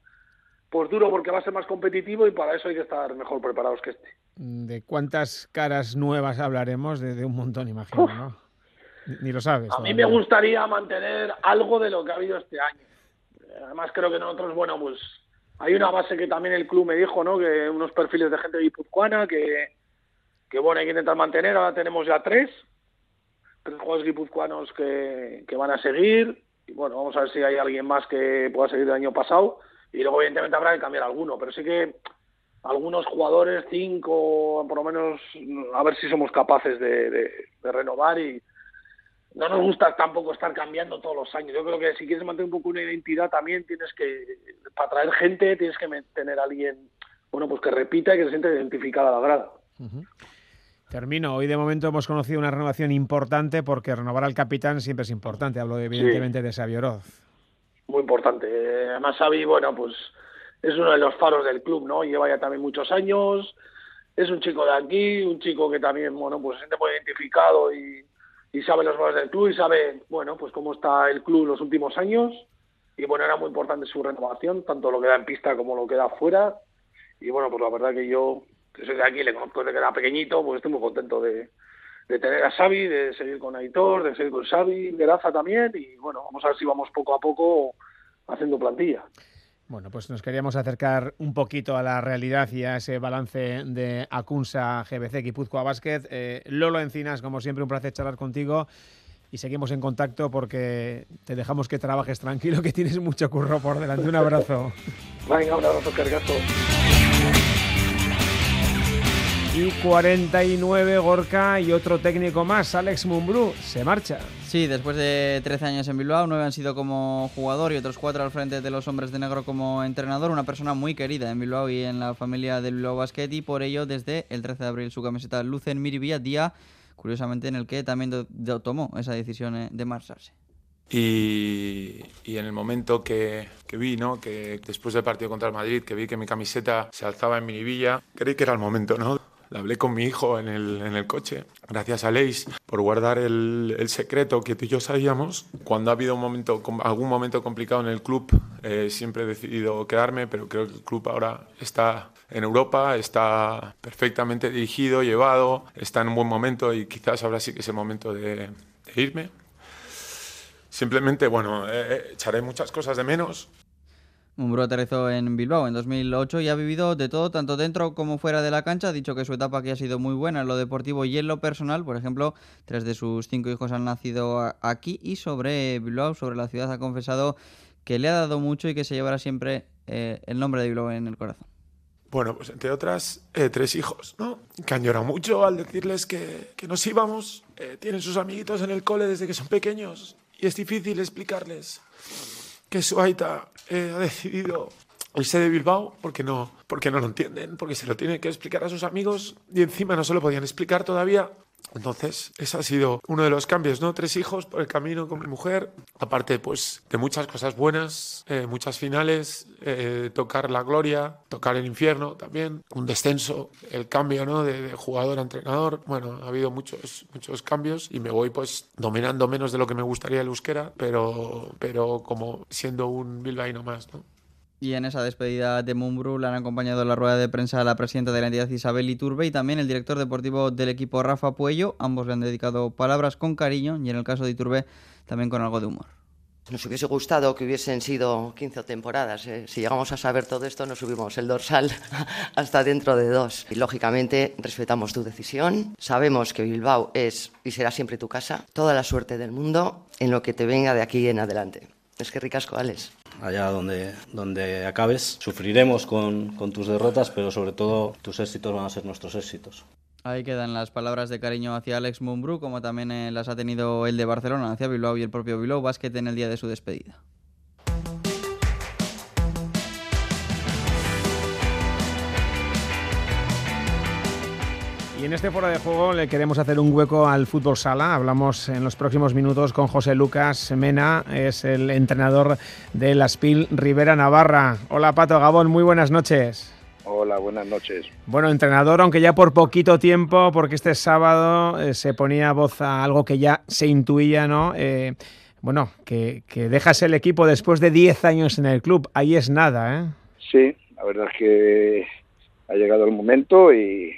O: pues duro porque va a ser más competitivo y para eso hay que estar mejor preparados que este.
B: ¿De cuántas caras nuevas hablaremos? De, de un montón, imagino, ¿no? Ni lo sabes.
O: A mí me gustaría mantener algo de lo que ha habido este año. Además, creo que nosotros, bueno, pues hay una base que también el club me dijo, ¿no? Que unos perfiles de gente guipuzcoana que, que bueno, hay que intentar mantener. Ahora tenemos ya tres, tres jugadores guipuzcoanos que, que van a seguir. Y bueno, vamos a ver si hay alguien más que pueda seguir del año pasado. Y luego, evidentemente, habrá que cambiar alguno. Pero sí que algunos jugadores, cinco, por lo menos, a ver si somos capaces de, de, de renovar y no nos gusta tampoco estar cambiando todos los años. Yo creo que si quieres mantener un poco una identidad también tienes que, para atraer gente, tienes que tener a alguien, bueno, pues que repita y que se siente identificada a la grada.
B: Uh -huh. Termino. Hoy de momento hemos conocido una renovación importante porque renovar al capitán siempre es importante. Hablo evidentemente sí. de Xavi Oroz.
O: Muy importante. Además Xavi, bueno, pues es uno de los faros del club, ¿no? Lleva ya también muchos años. Es un chico de aquí, un chico que también, bueno, pues se siente muy identificado y y sabe los valores del club y sabe, bueno, pues cómo está el club los últimos años. Y bueno, era muy importante su renovación, tanto lo que da en pista como lo que da fuera. Y bueno, pues la verdad que yo, que soy de aquí, le conozco desde que era pequeñito, pues estoy muy contento de, de tener a Xavi, de seguir con Aitor, de seguir con Xavi, Geraza también. Y bueno, vamos a ver si vamos poco a poco haciendo plantilla.
B: Bueno, pues nos queríamos acercar un poquito a la realidad y a ese balance de Acunsa GBC Guipúzcoa Basket. Eh, Lolo Encinas, como siempre, un placer charlar contigo y seguimos en contacto porque te dejamos que trabajes tranquilo, que tienes mucho curro por delante. Un abrazo. <laughs>
O: Venga, un abrazo, cargazo.
B: Y 49 Gorka y otro técnico más, Alex Mumbrú, se marcha.
C: Sí, después de 13 años en Bilbao, 9 han sido como jugador y otros 4 al frente de los hombres de negro como entrenador. Una persona muy querida en Bilbao y en la familia del Bilbao Basket y por ello desde el 13 de abril su camiseta luce en Miribilla, día curiosamente en el que también do, do, tomó esa decisión de marcharse.
P: Y, y, en el momento que, que, vi, ¿no? que después del partido contra el Madrid, que vi que mi camiseta se alzaba en Miribilla, creí que era el momento, ¿no? La hablé con mi hijo en el, en el coche. Gracias a Leis por guardar el, el, secreto que tú y yo sabíamos. Cuando ha habido un momento, algún momento complicado en el club, eh, siempre he decidido quedarme, pero creo que el club ahora está en Europa, está perfectamente dirigido, llevado, está en un buen momento y quizás ahora sí que es el momento de, de irme. Simplemente, bueno, eh, echaré muchas cosas de menos,
C: Mumbrú aterrizó en Bilbao en 2008 y ha vivido de todo, tanto dentro como fuera de la cancha. Ha dicho que su etapa aquí ha sido muy buena en lo deportivo y en lo personal. Por ejemplo, tres de sus cinco hijos han nacido aquí y sobre Bilbao, sobre la ciudad, ha confesado que le ha dado mucho y que se llevará siempre eh, el nombre de Bilbao en el corazón.
P: Bueno, pues entre otras, eh, tres hijos, ¿no? Que han llorado mucho al decirles que, que nos íbamos. Eh, tienen sus amiguitos en el cole desde que son pequeños y es difícil explicarles que Suaita eh, ha decidido irse de Bilbao porque no, porque no lo entienden, porque se lo tiene que explicar a sus amigos y encima no se lo podían explicar todavía. Entonces, ese ha sido uno de los cambios, ¿no? Tres hijos por el camino con mi mujer, aparte pues de muchas cosas buenas, eh, muchas finales, eh, tocar la gloria, tocar el infierno también, un descenso, el cambio, ¿no? De, de, jugador a entrenador, bueno, ha habido muchos, muchos cambios y me voy pues dominando menos de lo que me gustaría el euskera, pero, pero como siendo un bilbaíno más, ¿no?
C: Y en esa despedida de Mumbrú le han acompañado en la rueda de prensa la presidenta de la entidad Isabel Iturbe y también el director deportivo del equipo Rafa Puello. Ambos le han dedicado palabras con cariño y en el caso de Iturbe también con algo de humor.
Q: Nos hubiese gustado que hubiesen sido 15 temporadas. ¿eh? Si llegamos a saber todo esto, nos subimos el dorsal <laughs> hasta dentro de dos. Y lógicamente respetamos tu decisión. Sabemos que Bilbao es y será siempre tu casa. Toda la suerte del mundo en lo que te venga de aquí en adelante. Es que ricasco, Alex
R: allá donde, donde acabes. Sufriremos con, con, tus derrotas, pero sobre todo tus éxitos van a ser nuestros éxitos.
C: Ahí quedan las palabras de cariño hacia Alex Mumbrú, como también eh, las ha tenido el de Barcelona hacia Bilbao y el propio Bilbao Basket en el día de su despedida.
B: Y en este foro de juego le queremos hacer un hueco al fútbol sala. Hablamos en los próximos minutos con José Lucas Mena, es el entrenador de la Spil Rivera Navarra. Hola Pato Gabón, muy buenas noches.
S: Hola, buenas noches.
B: Bueno, entrenador, aunque ya por poquito tiempo, porque este sábado eh, se ponía voz a algo que ya se intuía, ¿no? Eh, bueno, que, que, dejas el equipo después de 10 años en el club. Ahí es nada, ¿eh?
S: Sí, la verdad es que ha llegado el momento y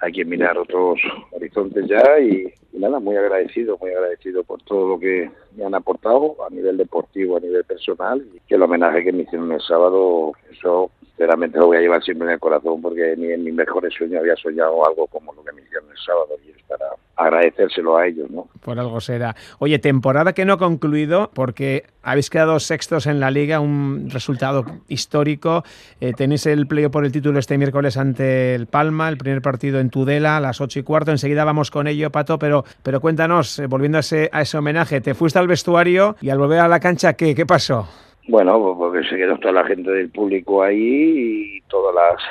S: hay que mirar otros horizontes ya y, nada, muy agradecido, muy agradecido por todo lo que me han aportado a nivel deportivo, a nivel personal y que el homenaje que me hicieron el sábado, eso sinceramente lo voy a llevar siempre en el corazón porque ni en mis mejores sueños había soñado algo como lo que me hicieron el sábado y es para agradecérselo a ellos, ¿no?
B: Por algo será. Oye, temporada que no ha concluido porque habéis quedado sextos en la liga, un resultado histórico. Eh, tenéis el playo por el título este miércoles ante el Palma, el primer partido en Tudela a las ocho y cuarto. Enseguida vamos con ello, Pato, pero, pero cuéntanos, eh, volviendo a ese, a ese homenaje, te fuiste al vestuario y al volver a la cancha, ¿qué, qué pasó?
S: Bueno, pues porque se quedó toda la gente del público ahí y todas las,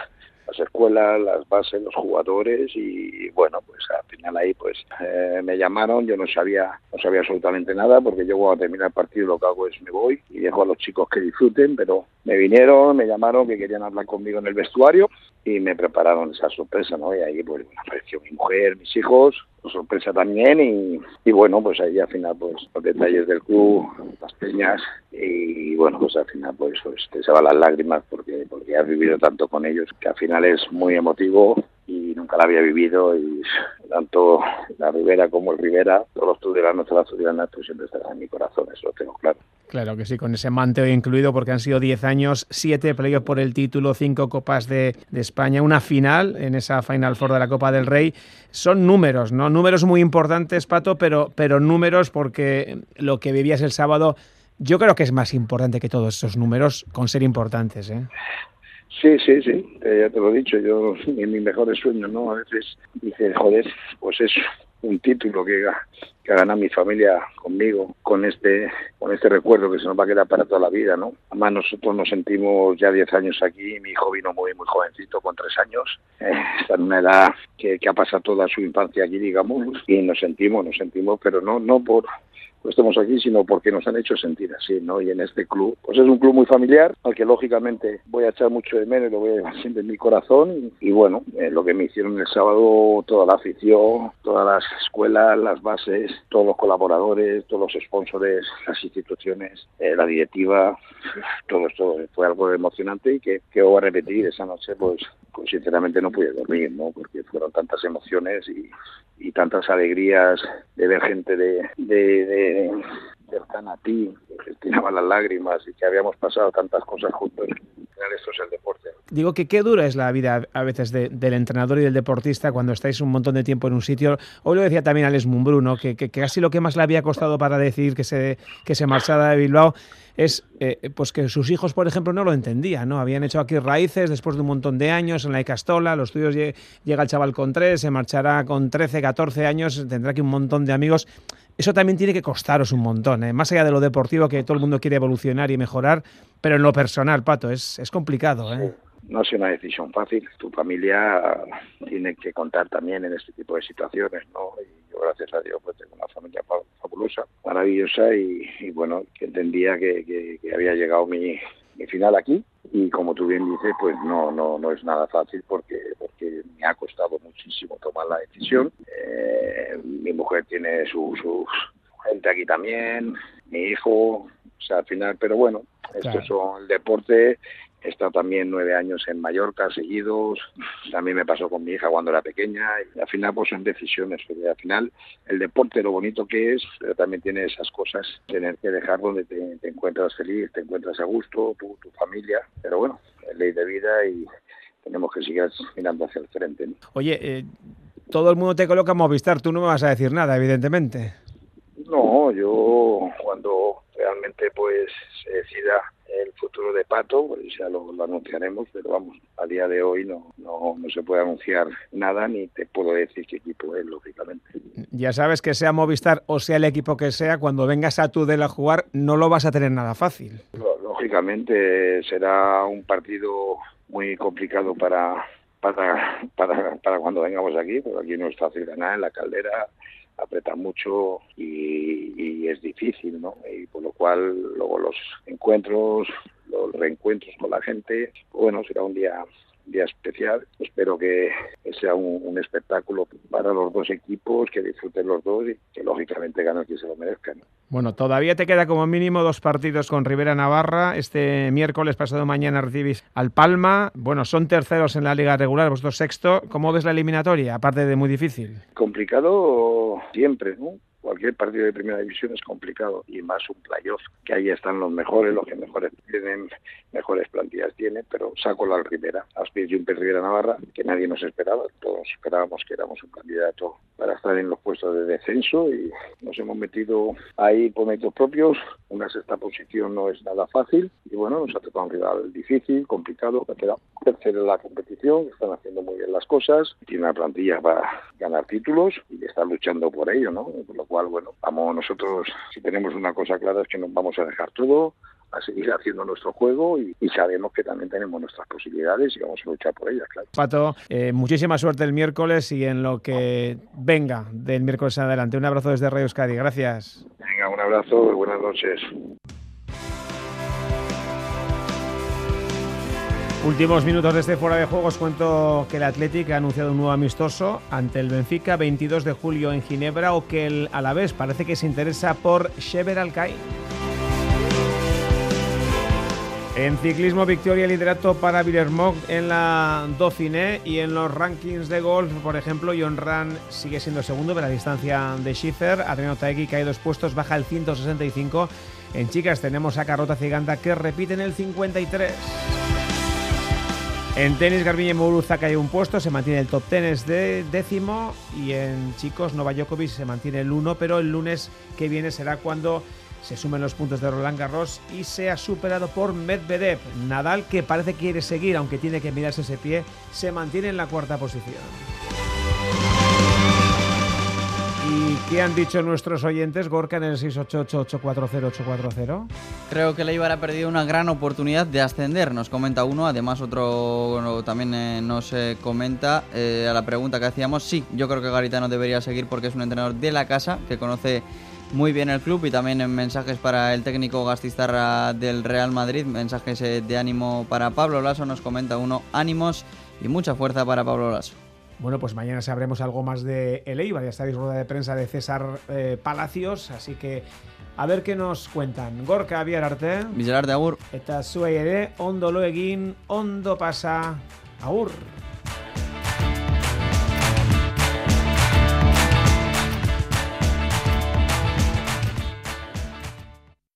S: las escuelas, las bases, los jugadores y bueno, pues al final ahí pues eh, me llamaron, yo no sabía, no sabía absolutamente nada porque yo cuando termina el partido lo que hago es me voy y dejo a los chicos que disfruten, pero me vinieron, me llamaron que querían hablar conmigo en el vestuario y me prepararon esa sorpresa, ¿no? Y ahí pues apareció mi mujer, mis hijos, sorpresa también y, y, bueno, pues ahí al final pues los detalles del club, las peñas y bueno, pues al final pues, pues te se van las lágrimas porque, porque has vivido tanto con ellos que al final es muy emotivo y nunca la había vivido y tanto la Ribera como el Rivera, todos los tudelanos, todas las tudelanas, pues siempre estarán en mi corazón, eso lo tengo claro.
B: Claro que sí, con ese manteo incluido, porque han sido 10 años, 7 playoffs por el título, 5 Copas de, de, España, una final en esa Final Four de la Copa del Rey. Son números, ¿no? Números muy importantes, Pato, pero, pero números porque lo que vivías el sábado, yo creo que es más importante que todos esos números con ser importantes, ¿eh?
S: Sí, sí, sí, eh, ya te lo he dicho, yo <laughs> en mis mejores sueños, ¿no? A veces dices, joder, pues es un título que, que ha ganado mi familia conmigo, con este, con este recuerdo que se nos va a quedar para toda la vida, ¿no? Además nosotros nos sentimos ya 10 años aquí, mi hijo vino muy, muy jovencito, con 3 años, eh, está en una edad que, que ha pasado toda su infancia aquí, digamos, y nos sentimos, nos sentimos, pero no, no por estemos aquí, sino porque nos han hecho sentir así, ¿no? Y en este club, pues es un club muy familiar, al que lógicamente voy a echar mucho de menos, lo voy a llevar siempre en mi corazón. Y, bueno, eh, lo que me hicieron el sábado, toda la afición, todas las escuelas, las bases, todos los colaboradores, todos los sponsores, las instituciones, eh, la directiva, todo esto fue algo emocionante y que, que voy a repetir esa noche, pues, pues sinceramente no pude dormir, ¿no? Porque fueron tantas emociones y, y tantas alegrías de ver gente de, de, cercana a ti, que las lágrimas y que habíamos pasado tantas cosas juntos. Esto es el deporte.
B: Digo que qué dura es la vida a veces de, del entrenador y del deportista cuando estáis un montón de tiempo en un sitio. Hoy lo decía también Alex Mumbruno, que, que, casi lo que más le había costado para decir que se, que se marchara de Bilbao es eh, pues que sus hijos, por ejemplo, no lo entendían, ¿no? Habían hecho aquí raíces después de un montón de años en la Icastola, los tuyos llega el chaval con tres, se marchará con 13, 14 años, tendrá aquí un montón de amigos. Eso también tiene que costaros un montón, ¿eh? más allá de lo deportivo que todo el mundo quiere evolucionar y mejorar, pero en lo personal, Pato, es, es complicado. ¿eh?
S: no es una decisión fácil. Tu familia tiene que contar también en este tipo de situaciones, ¿no? Y yo, gracias a Dios, pues tengo una familia fabulosa, maravillosa y, bueno, entendía que había llegado mi, mi, final aquí y como tú bien dices, pues no no no es nada fácil porque porque me ha costado muchísimo tomar la decisión. Mi mujer tiene su, su gente aquí también, mi hijo, o sea, al final, pero bueno, claro. estos son el deporte He estado también nueve años en Mallorca seguidos, también me pasó con mi hija cuando era pequeña y al final pues son decisiones, porque al final el deporte lo bonito que es, pero también tiene esas cosas, tener que dejar donde te, te encuentras feliz, te encuentras a gusto, tu, tu familia, pero bueno, es ley de vida y tenemos que seguir mirando hacia el frente. ¿no?
B: Oye, eh, todo el mundo te coloca Movistar, tú no me vas a decir nada, evidentemente.
S: No, yo cuando realmente pues se decida el futuro de Pato, pues ya lo, lo, anunciaremos, pero vamos, a día de hoy no, no, no, se puede anunciar nada ni te puedo decir qué equipo es, lógicamente.
B: Ya sabes que sea Movistar o sea el equipo que sea, cuando vengas a Tudela a jugar no lo vas a tener nada fácil.
S: Lógicamente será un partido muy complicado para, para, <laughs> para, para cuando vengamos aquí, porque aquí no es fácil ganar en la caldera, aprieta mucho y, y, es difícil, ¿no? Y por lo cual luego los encuentros, los reencuentros con la gente, bueno, será un día día especial. Espero que sea un, un, espectáculo para los dos equipos, que disfruten los dos y que lógicamente ganen quien se lo merezcan.
B: Bueno, todavía te queda como mínimo dos partidos con Rivera Navarra. Este miércoles pasado mañana recibís al Palma. Bueno, son terceros en la liga regular, vosotros sexto. ¿Cómo ves la eliminatoria? Aparte de muy difícil.
S: Complicado siempre, ¿no? Cualquier partido de primera división es complicado y más un playoff, que ahí están los mejores, los que mejores tienen, mejores plantillas tienen, pero saco la Rivera, Aspir un Rivera Navarra, que nadie nos esperaba, todos esperábamos que éramos un candidato para estar en los puestos de descenso y nos hemos metido ahí por méritos propios, una sexta posición no es nada fácil y bueno, nos ha tocado un rival difícil, complicado, que ha quedado tercero en la competición, están haciendo muy bien las cosas, tiene una plantilla para ganar títulos y están luchando por ello, ¿no? Por lo cual, bueno, vamos nosotros, si tenemos una cosa clara es que nos vamos a dejar todo, a seguir haciendo nuestro juego y, y, sabemos que también tenemos nuestras posibilidades y vamos a luchar por ellas, claro.
B: Pato, eh, muchísima suerte el miércoles y en lo que venga del miércoles en adelante. Un abrazo desde Radio Euskadi, gracias.
S: Venga, un abrazo y buenas noches.
B: Últimos minutos de este fuera de juegos cuento que el Athletic ha anunciado un nuevo amistoso ante el Benfica 22 de julio en Ginebra o que el Alavés parece que se interesa por Shever Alcai. En ciclismo, victoria y liderato para Villermoz en la Dauphiné y en los rankings de golf, por ejemplo, John Ran sigue siendo segundo de la distancia de Schiffer, Adriano Taegui cae dos puestos, baja el 165. En chicas tenemos a Carlota Ciganda que repite en el 53. En tenis, Garbiñe Muguruza cae un puesto, se mantiene el top tenis de décimo y en chicos, Nova Djokovic se mantiene el 1, pero el lunes que viene será cuando se sumen los puntos de Roland Garros y sea superado por Medvedev. Nadal, que parece que quiere seguir, aunque tiene que mirarse ese pie, se mantiene en la cuarta posición. ¿Y qué han dicho nuestros oyentes, Gorka, en el 688-840-840?
C: Creo que Leibar ha perdido una gran oportunidad de ascender, nos comenta uno. Además, otro también eh, nos eh, comenta eh, a la pregunta que hacíamos. Sí, yo creo que Garitano debería seguir porque es un entrenador de la casa que conoce muy bien el club y también en mensajes para el técnico Gastistarra del Real Madrid, mensajes de ánimo para Pablo Lasso, nos comenta uno, ánimos y mucha fuerza para Pablo Lasso.
B: Bueno, pues mañana sabremos algo más de el Eibar, ya estaréis rueda de prensa de César eh, Palacios, así que a ver qué nos cuentan. Gorka bihar arte.
C: Agur.
B: Eta zuei ere, ondo lo egin, ondo pasa, agur.